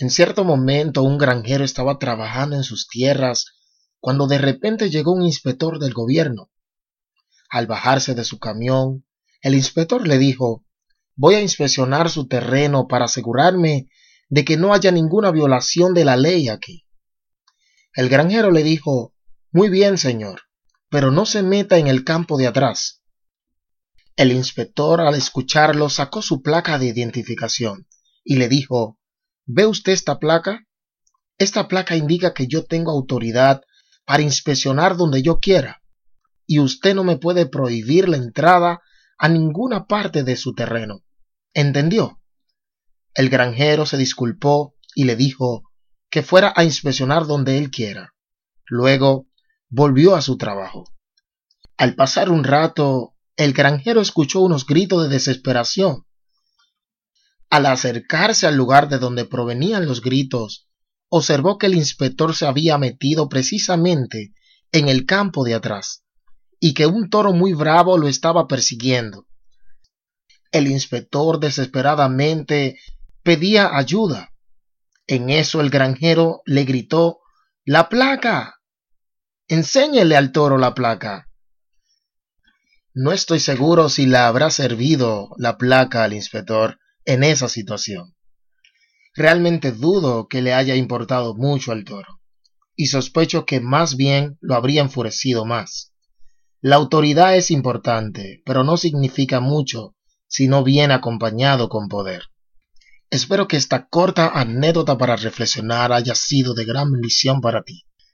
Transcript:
En cierto momento un granjero estaba trabajando en sus tierras cuando de repente llegó un inspector del gobierno. Al bajarse de su camión, el inspector le dijo Voy a inspeccionar su terreno para asegurarme de que no haya ninguna violación de la ley aquí. El granjero le dijo Muy bien, señor, pero no se meta en el campo de atrás. El inspector al escucharlo sacó su placa de identificación y le dijo ¿Ve usted esta placa? Esta placa indica que yo tengo autoridad para inspeccionar donde yo quiera, y usted no me puede prohibir la entrada a ninguna parte de su terreno. ¿Entendió? El granjero se disculpó y le dijo que fuera a inspeccionar donde él quiera. Luego volvió a su trabajo. Al pasar un rato, el granjero escuchó unos gritos de desesperación. Al acercarse al lugar de donde provenían los gritos, observó que el inspector se había metido precisamente en el campo de atrás y que un toro muy bravo lo estaba persiguiendo. El inspector desesperadamente pedía ayuda. En eso el granjero le gritó La placa. Enséñele al toro la placa. No estoy seguro si la habrá servido la placa al inspector en esa situación. Realmente dudo que le haya importado mucho al toro, y sospecho que más bien lo habría enfurecido más. La autoridad es importante, pero no significa mucho si no viene acompañado con poder. Espero que esta corta anécdota para reflexionar haya sido de gran bendición para ti.